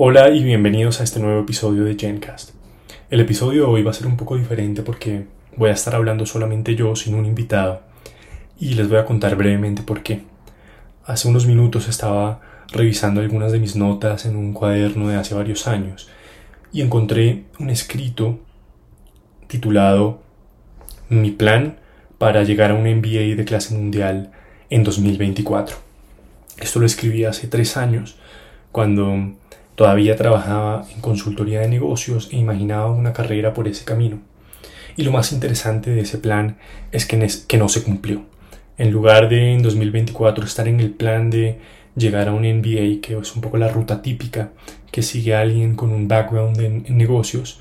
Hola y bienvenidos a este nuevo episodio de Gencast. El episodio de hoy va a ser un poco diferente porque voy a estar hablando solamente yo sin un invitado y les voy a contar brevemente por qué. Hace unos minutos estaba revisando algunas de mis notas en un cuaderno de hace varios años y encontré un escrito titulado Mi plan para llegar a un MBA de clase mundial en 2024. Esto lo escribí hace tres años cuando Todavía trabajaba en consultoría de negocios e imaginaba una carrera por ese camino. Y lo más interesante de ese plan es que, no se cumplió. En lugar de en 2024 estar en el plan de llegar a un MBA, que es un poco la ruta típica que sigue alguien con un background en, en negocios,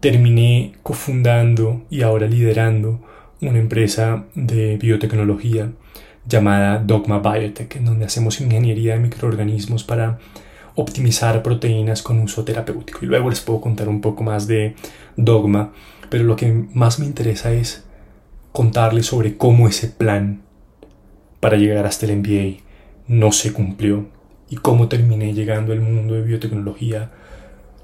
terminé cofundando y ahora liderando una empresa de biotecnología llamada Dogma Biotech, en donde hacemos ingeniería de microorganismos para optimizar proteínas con uso terapéutico. Y luego les puedo contar un poco más de dogma, pero lo que más me interesa es contarles sobre cómo ese plan para llegar hasta el MBA no se cumplió y cómo terminé llegando al mundo de biotecnología,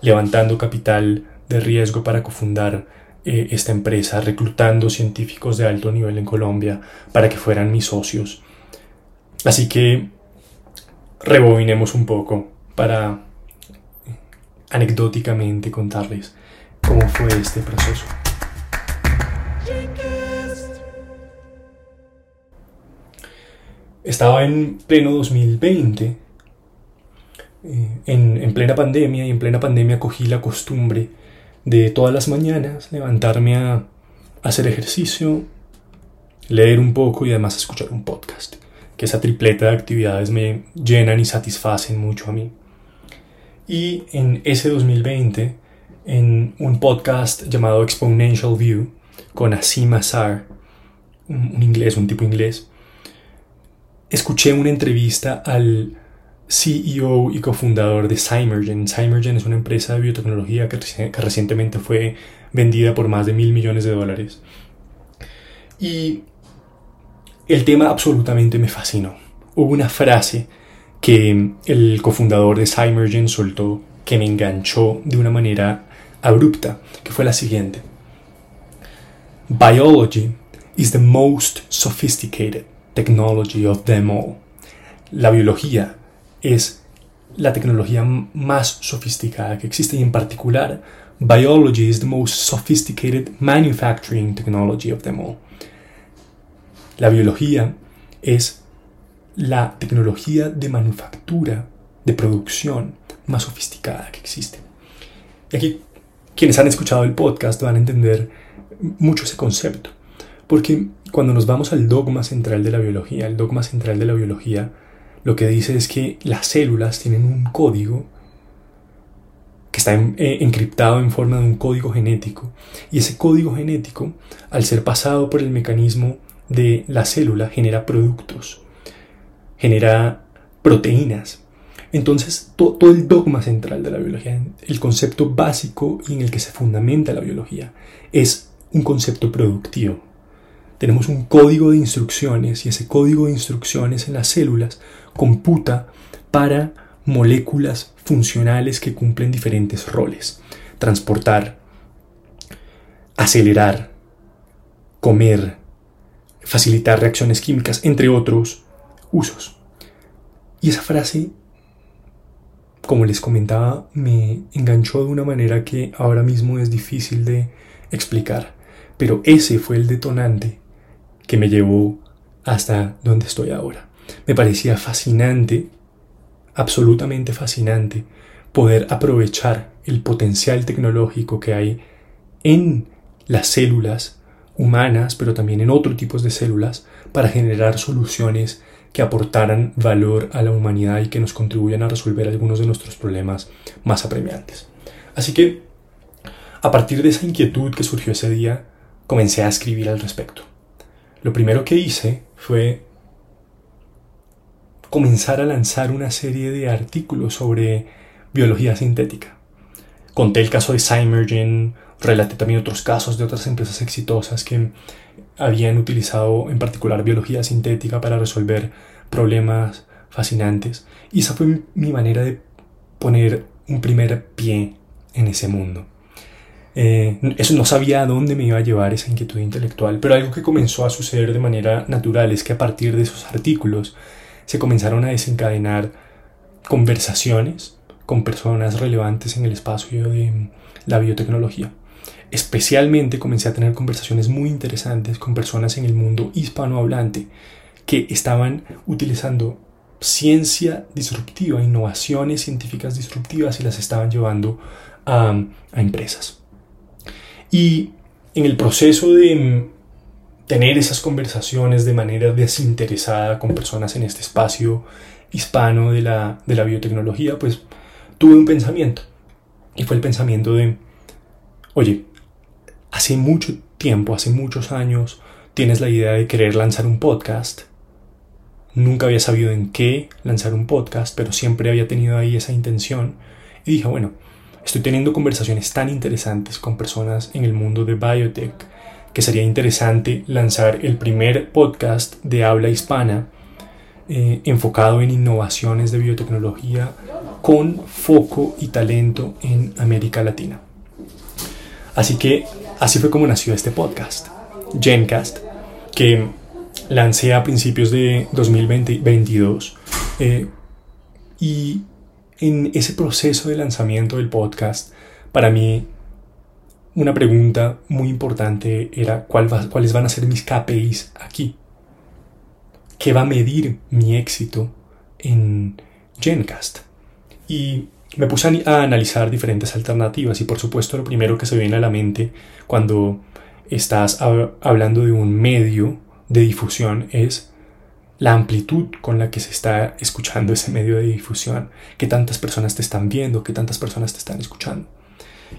levantando capital de riesgo para cofundar eh, esta empresa, reclutando científicos de alto nivel en Colombia para que fueran mis socios. Así que rebobinemos un poco para anecdóticamente contarles cómo fue este proceso. Estaba en pleno 2020, eh, en, plena pandemia, y en plena pandemia cogí la costumbre de todas las mañanas levantarme a hacer ejercicio, leer un poco y además escuchar un podcast, que esa tripleta de actividades me llenan y satisfacen mucho a mí. Y en ese 2020, en un podcast llamado Exponential View, con Asim Azar, un, inglés, un tipo inglés, escuché una entrevista al CEO y cofundador de Cymergen. Cymergen es una empresa de biotecnología que, que, recientemente fue vendida por más de mil millones de dólares. Y el tema absolutamente me fascinó. Hubo una frase que el cofundador de Cymergen soltó que me enganchó de una manera abrupta, que fue la siguiente. Biology is the most sophisticated technology of them all. La biología es la tecnología más sofisticada que existe y en particular biology is the most sophisticated manufacturing technology of them all. La biología es la tecnología de manufactura, de producción más sofisticada que existe. Y aquí quienes han escuchado el podcast van a entender mucho ese concepto, porque cuando nos vamos al dogma central de la biología, el dogma central de la biología lo que dice es que las células tienen un código que está eh, encriptado en forma de un código genético, y ese código genético, al ser pasado por el mecanismo de la célula, genera productos genera proteínas. Entonces, todo el dogma central de la biología, el concepto básico en el que se fundamenta la biología, es un concepto productivo. Tenemos un código de instrucciones y ese código de instrucciones en las células computa para moléculas funcionales que cumplen diferentes roles. Transportar, acelerar, comer, facilitar reacciones químicas, entre otros usos. Y esa frase, como les comentaba, me enganchó de una manera que ahora mismo es difícil de explicar. Pero ese fue el detonante que me llevó hasta donde estoy ahora. Me parecía fascinante, absolutamente fascinante, poder aprovechar el potencial tecnológico que hay en las células humanas, pero también en otros tipos de células, para generar soluciones que aportaran valor a la humanidad y que nos contribuyan a resolver algunos de nuestros problemas más apremiantes. Así que, a partir de esa inquietud que surgió ese día, comencé a escribir al respecto. Lo primero que hice fue comenzar a lanzar una serie de artículos sobre biología sintética. Conté el caso de Cymergen, relaté también otros casos de otras empresas exitosas que habían utilizado en particular biología sintética para resolver problemas fascinantes. Y esa fue mi manera de poner un primer pie en ese mundo. Eh, eso no sabía a dónde me iba a llevar esa inquietud intelectual, pero algo que comenzó a suceder de manera natural es que a partir de esos artículos se comenzaron a desencadenar conversaciones con personas relevantes en el espacio de la biotecnología. Especialmente comencé a tener conversaciones muy interesantes con personas en el mundo hispanohablante que estaban utilizando ciencia disruptiva, innovaciones científicas disruptivas y las estaban llevando a, empresas. Y en el proceso de tener esas conversaciones de manera desinteresada con personas en este espacio hispano de la, de la biotecnología, pues tuve un pensamiento. Y fue el pensamiento de, oye, hace mucho tiempo, hace muchos años, tienes la idea de querer lanzar un podcast. Nunca había sabido en qué lanzar un podcast, pero siempre había tenido ahí esa intención. Y dije, bueno, estoy teniendo conversaciones tan interesantes con personas en el mundo de biotech que sería interesante lanzar el primer podcast de habla hispana eh, enfocado en innovaciones de biotecnología con foco y talento en América Latina. Así que así fue como nació este podcast, Gencast, que lancé a principios de 2022. Eh, y en ese proceso de lanzamiento del podcast, para mí una pregunta muy importante era cuáles van a ser mis KPIs aquí. ¿Qué va a medir mi éxito en Gencast? Y me puse a, analizar diferentes alternativas y por supuesto lo primero que se viene a la mente cuando estás hablando de un medio de difusión es la amplitud con la que se está escuchando ese medio de difusión, qué tantas personas te están viendo, qué tantas personas te están escuchando.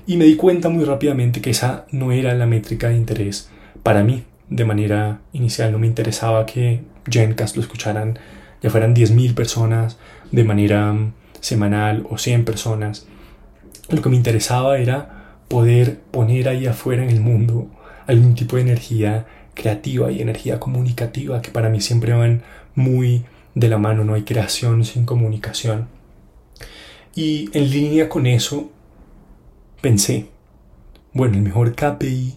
Y me di cuenta muy rápidamente que esa no era la métrica de interés para mí. De manera inicial no me interesaba que Gencast lo escucharan, ya fueran 10.000 personas de manera mm, semanal o 100 personas. Lo que me interesaba era poder poner ahí afuera en el mundo algún tipo de energía creativa y energía comunicativa que para mí siempre van muy de la mano, no hay creación sin comunicación. Y en línea con eso pensé, bueno, el mejor KPI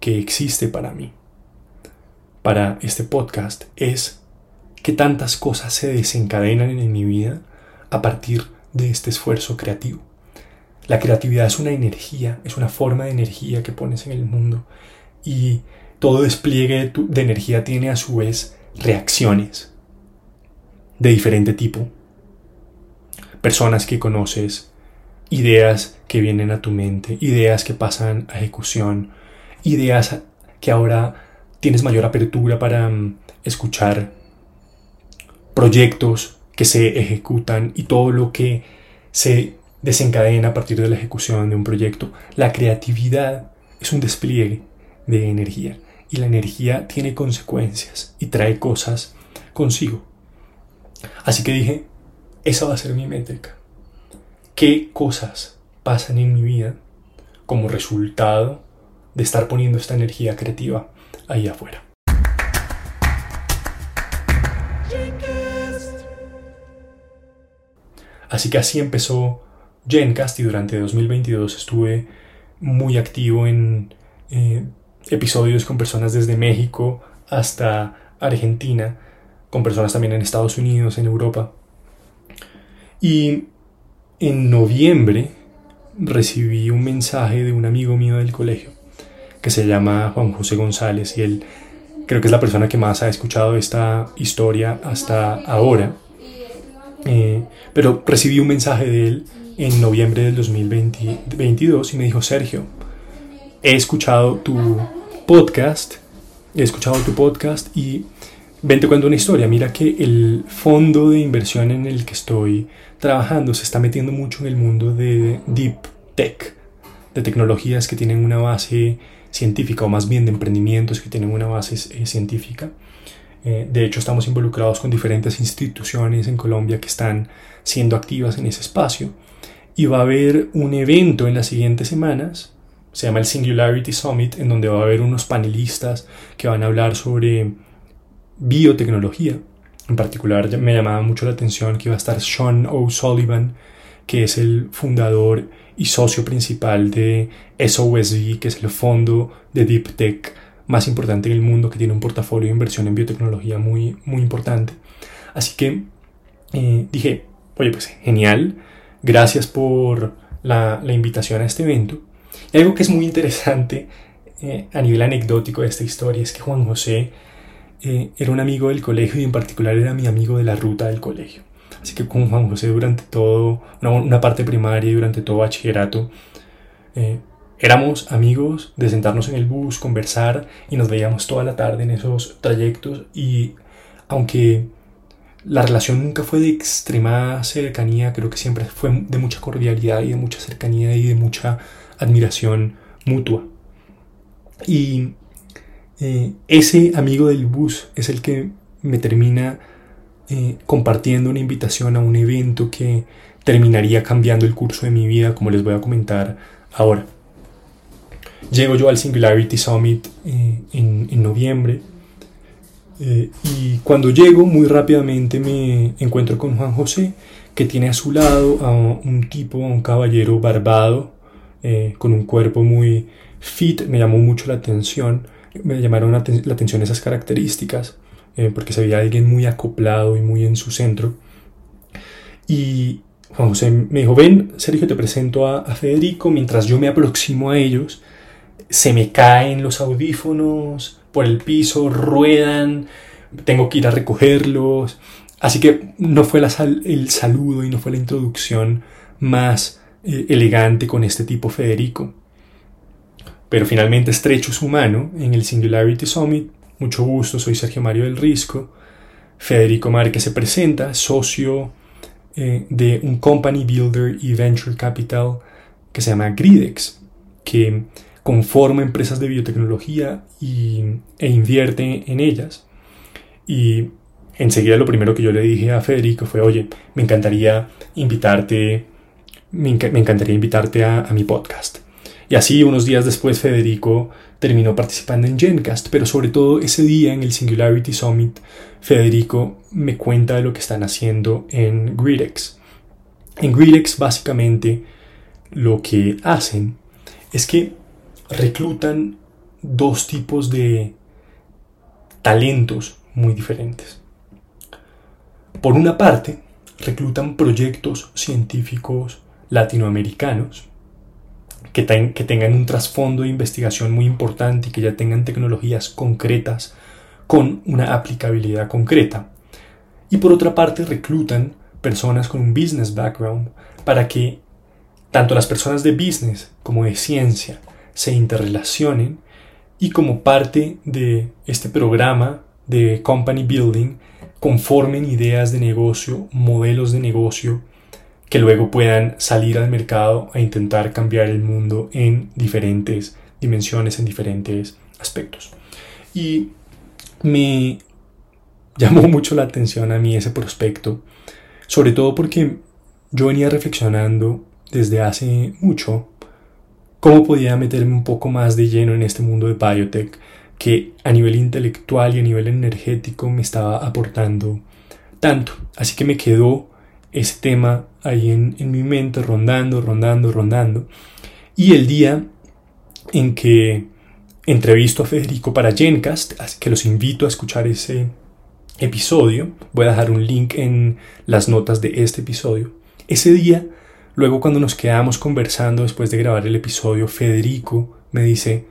que existe para mí, para este podcast, es que tantas cosas se desencadenan en mi vida a partir de este esfuerzo creativo. La creatividad es una energía, es una forma de energía que pones en el mundo y todo despliegue de, energía tiene a su vez reacciones de diferente tipo. Personas que conoces, ideas que vienen a tu mente, ideas que pasan a ejecución, ideas que ahora tienes mayor apertura para mm, escuchar, proyectos que se ejecutan y todo lo que se desencadena a partir de la ejecución de un proyecto. La creatividad es un despliegue de energía y la energía tiene consecuencias y trae cosas consigo. Así que dije, esa va a ser mi métrica qué cosas pasan en mi vida como resultado de estar poniendo esta energía creativa ahí afuera. Así que así empezó Gencast y durante 2022 estuve muy activo en eh, episodios con personas desde México hasta Argentina, con personas también en Estados Unidos, en Europa. Y en noviembre recibí un mensaje de un amigo mío del colegio que se llama Juan José González y él creo que es la persona que más ha escuchado esta historia hasta ahora. Eh, pero recibí un mensaje de él en noviembre del 2022 y me dijo, Sergio, he escuchado tu podcast, he escuchado tu podcast y ven te cuento una historia. Mira que el fondo de inversión en el que estoy trabajando se está metiendo mucho en el mundo de deep tech, de tecnologías que tienen una base científica o más bien de emprendimientos que tienen una base eh, científica. Eh, de hecho, estamos involucrados con diferentes instituciones en Colombia que están siendo activas en ese espacio. Y va a haber un evento en las siguientes semanas, se llama el Singularity Summit, en donde va a haber unos panelistas que van a hablar sobre biotecnología en particular me llamaba mucho la atención que iba a estar Sean O'Sullivan, que es el fundador y socio principal de SOSV, que es el fondo de Deep Tech más importante en el mundo, que tiene un portafolio de inversión en biotecnología muy, muy importante. Así que eh, dije, oye, pues genial, gracias por la, la, invitación a este evento. Y algo que es muy interesante eh, a nivel anecdótico de esta historia es que Juan José eh, era un amigo del colegio y en particular era mi amigo de la ruta del colegio. Así que con Juan José durante todo, una, parte primaria y durante todo bachillerato, eh, éramos amigos de sentarnos en el bus, conversar y nos veíamos toda la tarde en esos trayectos y aunque la relación nunca fue de extrema cercanía, creo que siempre fue de mucha cordialidad y de mucha cercanía y de mucha admiración mutua. Y eh, ese amigo del bus es el que me termina eh, compartiendo una invitación a un evento que terminaría cambiando el curso de mi vida, como les voy a comentar ahora. Llego yo al Singularity Summit eh, en, noviembre y cuando llego muy rápidamente me encuentro con Juan José que tiene a su lado a un tipo, a un caballero barbado con un cuerpo muy fit, me llamó mucho la atención me llamaron la, atención esas características, eh, porque se veía alguien muy acoplado y muy en su centro. Y Juan José me dijo, ven, Sergio, te presento a, a Federico, mientras yo me aproximo a ellos, se me caen los audífonos por el piso, ruedan, tengo que ir a recogerlos. Así que no fue el saludo y no fue la introducción más eh, elegante con este tipo Federico pero finalmente estrecho su mano en el Singularity Summit. Mucho gusto, soy Sergio Mario del Risco. Federico Márquez se presenta, socio eh, de un company builder y venture capital que se llama Gridex, que conforma empresas de biotecnología y, e invierte en ellas. Y enseguida lo primero que yo le dije a Federico fue, oye, me encantaría invitarte, me, encantaría invitarte a mi podcast. Y así unos días después Federico terminó participando en Gencast, pero sobre todo ese día en el Singularity Summit, Federico me cuenta de lo que están haciendo en Gridex. En Gridex básicamente lo que hacen es que reclutan dos tipos de talentos muy diferentes. Por una parte, reclutan proyectos científicos latinoamericanos que, tengan un trasfondo de investigación muy importante y que ya tengan tecnologías concretas con una aplicabilidad concreta. Y por otra parte reclutan personas con un business background para que tanto las personas de business como de ciencia se interrelacionen y como parte de este programa de company building conformen ideas de negocio, modelos de negocio que luego puedan salir al mercado a intentar cambiar el mundo en diferentes dimensiones, en diferentes aspectos. Y me llamó mucho la atención a mí ese prospecto, sobre todo porque yo venía reflexionando desde hace mucho cómo podía meterme un poco más de lleno en este mundo de biotech que a nivel intelectual y a nivel energético me estaba aportando tanto. Así que me quedó ese tema ahí en, mi mente, rondando, rondando, rondando. Y el día en que entrevisto a Federico para Gencast, que los invito a escuchar ese episodio, voy a dejar un link en las notas de este episodio. Ese día, luego cuando nos quedamos conversando después de grabar el episodio, Federico me dice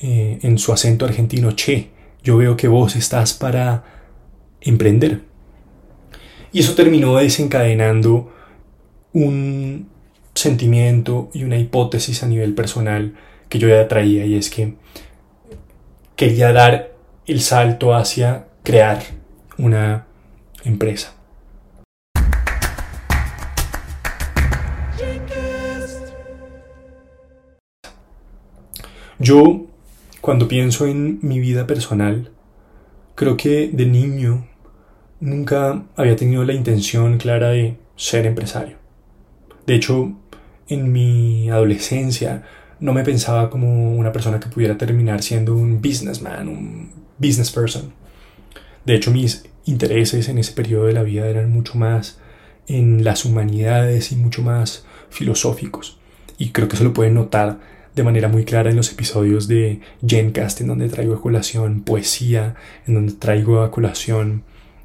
eh, en su acento argentino, che, yo veo que vos estás para emprender. Y eso terminó desencadenando un sentimiento y una hipótesis a nivel personal que yo ya traía y es que quería dar el salto hacia crear una empresa. Yo, cuando pienso en mi vida personal, creo que de niño nunca había tenido la intención clara de ser empresario. De hecho, en mi adolescencia no me pensaba como una persona que pudiera terminar siendo un businessman, un business person. De hecho, mis intereses en ese periodo de la vida eran mucho más en las humanidades y mucho más filosóficos. Y creo que eso lo pueden notar de manera muy clara en los episodios de Gencast, en donde traigo a colación poesía, en donde traigo a colación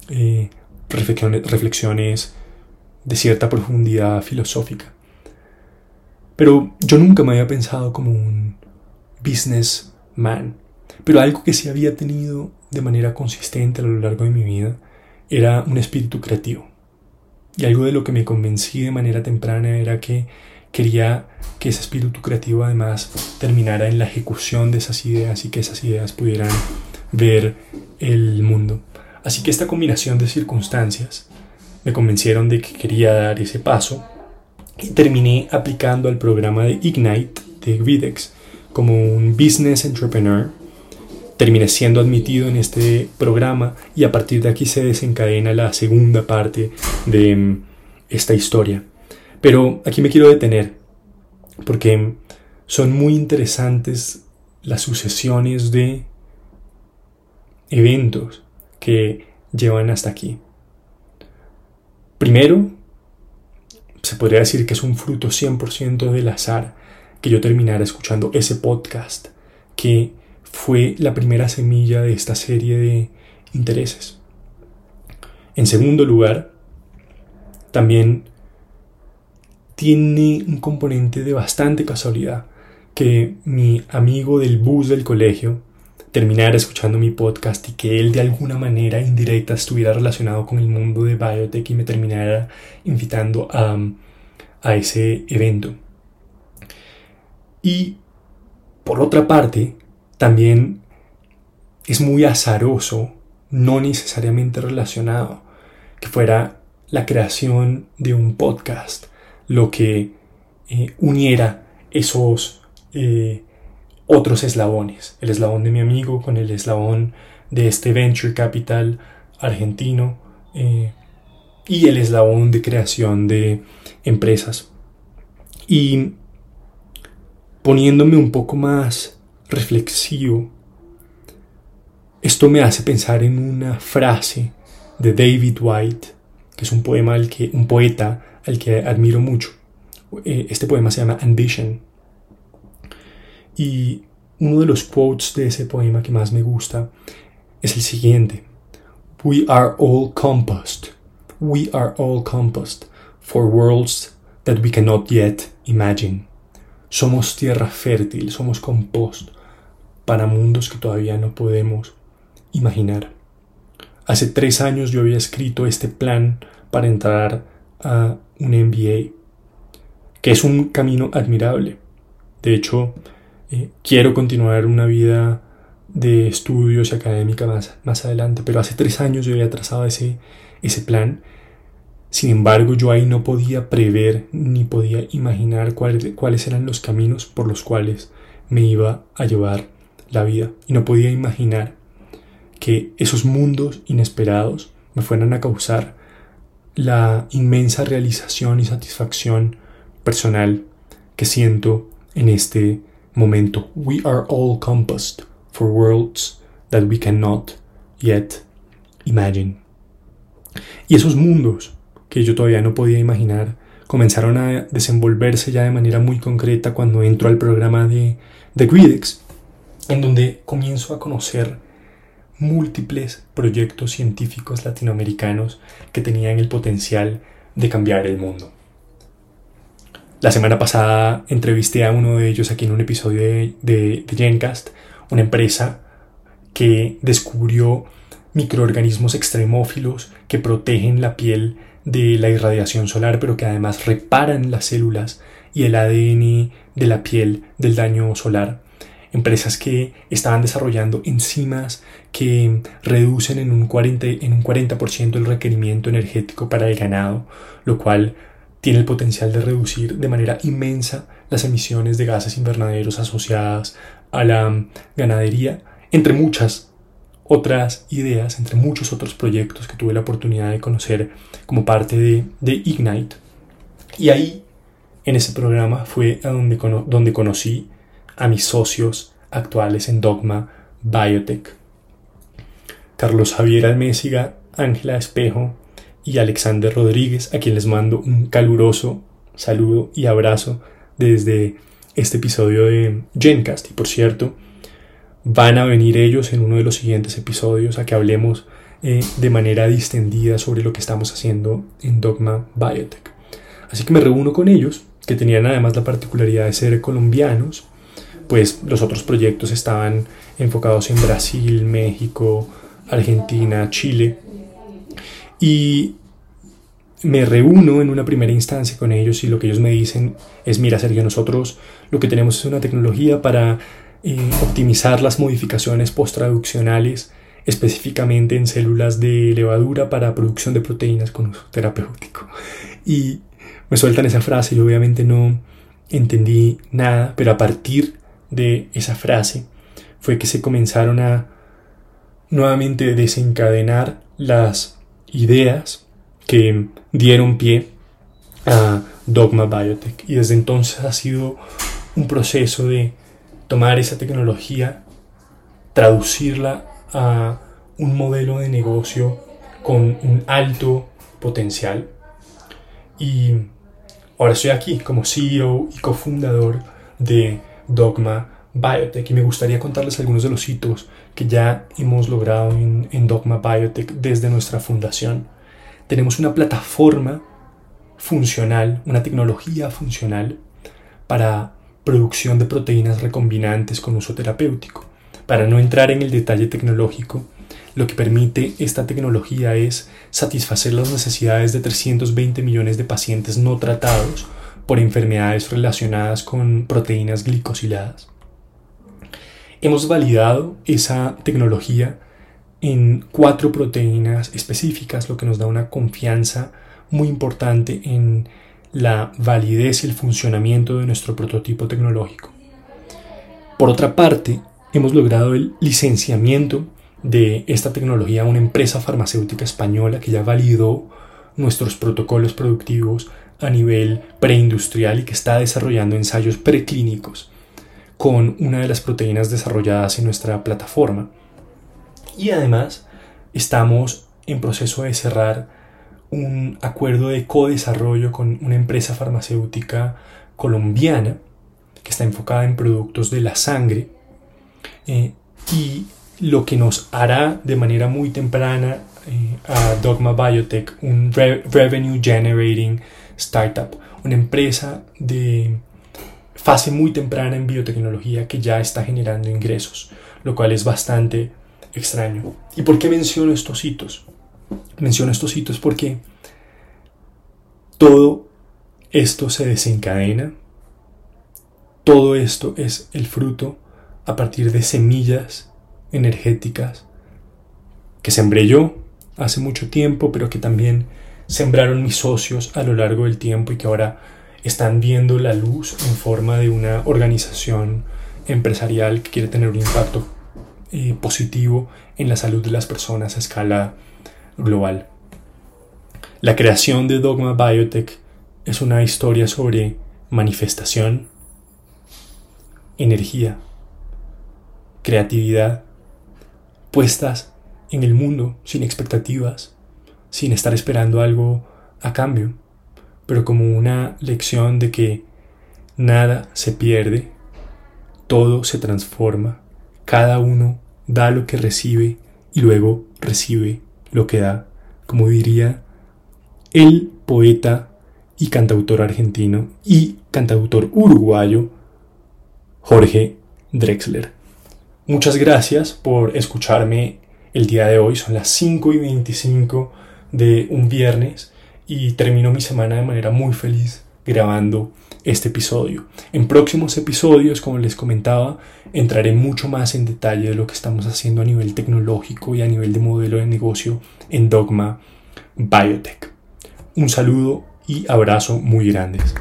eh, reflexiones, de cierta profundidad filosófica. Pero yo nunca me había pensado como un businessman. Pero algo que sí había tenido de manera consistente a lo largo de mi vida era un espíritu creativo. Y algo de lo que me convencí de manera temprana era que quería que ese espíritu creativo además terminara en la ejecución de esas ideas y que esas ideas pudieran ver el mundo. Así que esta combinación de circunstancias me convencieron de que quería dar ese paso y terminé aplicando al programa de Ignite de Gvidex como un business entrepreneur. Terminé siendo admitido en este programa y a partir de aquí se desencadena la segunda parte de mm, esta historia. Pero aquí me quiero detener porque son muy interesantes las sucesiones de eventos que llevan hasta aquí. Primero, se podría decir que es un fruto 100% del azar que yo terminara escuchando ese podcast que fue la primera semilla de esta serie de intereses. En segundo lugar, también tiene un componente de bastante casualidad que mi amigo del bus del colegio terminara escuchando mi podcast y que él de alguna manera indirecta estuviera relacionado con el mundo de biotech y me terminara invitando a, a ese evento. Y por otra parte, también es muy azaroso, no necesariamente relacionado, que fuera la creación de un podcast lo que eh, uniera esos eh, otros eslabones, el eslabón de mi amigo con el eslabón de este venture capital argentino eh, y el eslabón de creación de empresas. Y poniéndome un poco más reflexivo, esto me hace pensar en una frase de David White, que es un poema al que un poeta al que admiro mucho. Eh, este poema se llama Ambition y uno de los quotes de ese poema que más me gusta es el siguiente. We are all compost. We are all compost for worlds that we cannot yet imagine. Somos tierra fértil, somos compost para mundos que todavía no podemos imaginar. Hace tres años yo había escrito este plan para entrar a un MBA, que es un camino admirable. De hecho, eh, quiero continuar una vida de estudios y académica más, más adelante, pero hace tres años yo había trazado ese, ese plan. Sin embargo, yo ahí no podía prever ni podía imaginar cuáles, cuáles eran los caminos por los cuales me iba a llevar la vida. Y no podía imaginar que esos mundos inesperados me fueran a causar la inmensa realización y satisfacción personal que siento en este momento. We are all compost for worlds that we cannot yet imagine. Y esos mundos que yo todavía no podía imaginar comenzaron a desenvolverse ya de manera muy concreta cuando entro al programa de, de Gridex, en donde comienzo a conocer múltiples proyectos científicos latinoamericanos que tenían el potencial de cambiar el mundo. La semana pasada entrevisté a uno de ellos aquí en un episodio de, de, Gencast, una empresa que descubrió microorganismos extremófilos que protegen la piel de la irradiación solar, pero que además reparan las células y el ADN de la piel del daño solar empresas que estaban desarrollando enzimas que reducen en un 40%, en un 40 el requerimiento energético para el ganado, lo cual tiene el potencial de reducir de manera inmensa las emisiones de gases invernaderos asociadas a la ganadería, entre muchas otras ideas, entre muchos otros proyectos que tuve la oportunidad de conocer como parte de, de Ignite. Y ahí, en ese programa, fue a donde, donde conocí a mis socios actuales en Dogma Biotech. Carlos Javier Almésiga, Ángela Espejo y Alexander Rodríguez, a quien les mando un caluroso saludo y abrazo desde este episodio de Gencast. Y por cierto, van a venir ellos en uno de los siguientes episodios a que hablemos eh, de manera distendida sobre lo que estamos haciendo en Dogma Biotech. Así que me reúno con ellos, que tenían además la particularidad de ser colombianos, pues los otros proyectos estaban enfocados en Brasil, México, Argentina, Chile. Y me reúno en una primera instancia con ellos y lo que ellos me dicen es, mira Sergio, nosotros lo que tenemos es una tecnología para eh, optimizar las modificaciones post-traduccionales específicamente en células de levadura para producción de proteínas con uso terapéutico. Y me sueltan esa frase y obviamente no entendí nada, pero a partir de esa frase fue que se comenzaron a nuevamente desencadenar las ideas que dieron pie a Dogma Biotech. Y desde entonces ha sido un proceso de tomar esa tecnología, traducirla a un modelo de negocio con un alto potencial. Y ahora estoy aquí como CEO y cofundador de Dogma Biotech y me gustaría contarles algunos de los hitos que ya hemos logrado en, Dogma Biotech desde nuestra fundación. Tenemos una plataforma funcional, una tecnología funcional para producción de proteínas recombinantes con uso terapéutico. Para no entrar en el detalle tecnológico, lo que permite esta tecnología es satisfacer las necesidades de 320 millones de pacientes no tratados por enfermedades relacionadas con proteínas glicosiladas. Hemos validado esa tecnología en cuatro proteínas específicas, lo que nos da una confianza muy importante en la validez y el funcionamiento de nuestro prototipo tecnológico. Por otra parte, hemos logrado el licenciamiento de esta tecnología a una empresa farmacéutica española que ya validó nuestros protocolos productivos a nivel preindustrial y que está desarrollando ensayos preclínicos con una de las proteínas desarrolladas en nuestra plataforma. Y además estamos en proceso de cerrar un acuerdo de co-desarrollo con una empresa farmacéutica colombiana que está enfocada en productos de la sangre eh, y lo que nos hará de manera muy temprana eh, a Dogma Biotech un revenue generating startup, una empresa de fase muy temprana en biotecnología que ya está generando ingresos, lo cual es bastante extraño. ¿Y por qué menciono estos hitos? Menciono estos hitos porque todo esto se desencadena, todo esto es el fruto a partir de semillas energéticas que sembré yo hace mucho tiempo, pero que también sembraron mis socios a lo largo del tiempo y que ahora están viendo la luz en forma de una organización empresarial que quiere tener un impacto eh, positivo en la salud de las personas a escala global. La creación de Dogma Biotech es una historia sobre manifestación, energía, creatividad, puestas en el mundo sin expectativas, sin estar esperando algo a cambio, pero como una lección de que nada se pierde, todo se transforma, cada uno da lo que recibe y luego recibe lo que da, como diría el poeta y cantautor argentino y cantautor uruguayo Jorge Drexler. Muchas gracias por escucharme el día de hoy. Son las 5 y 25 de un viernes y termino mi semana de manera muy feliz grabando este episodio. En próximos episodios, como les comentaba, entraré mucho más en detalle de lo que estamos haciendo a nivel tecnológico y a nivel de modelo de negocio en Dogma Biotech. Un saludo y abrazo muy grandes.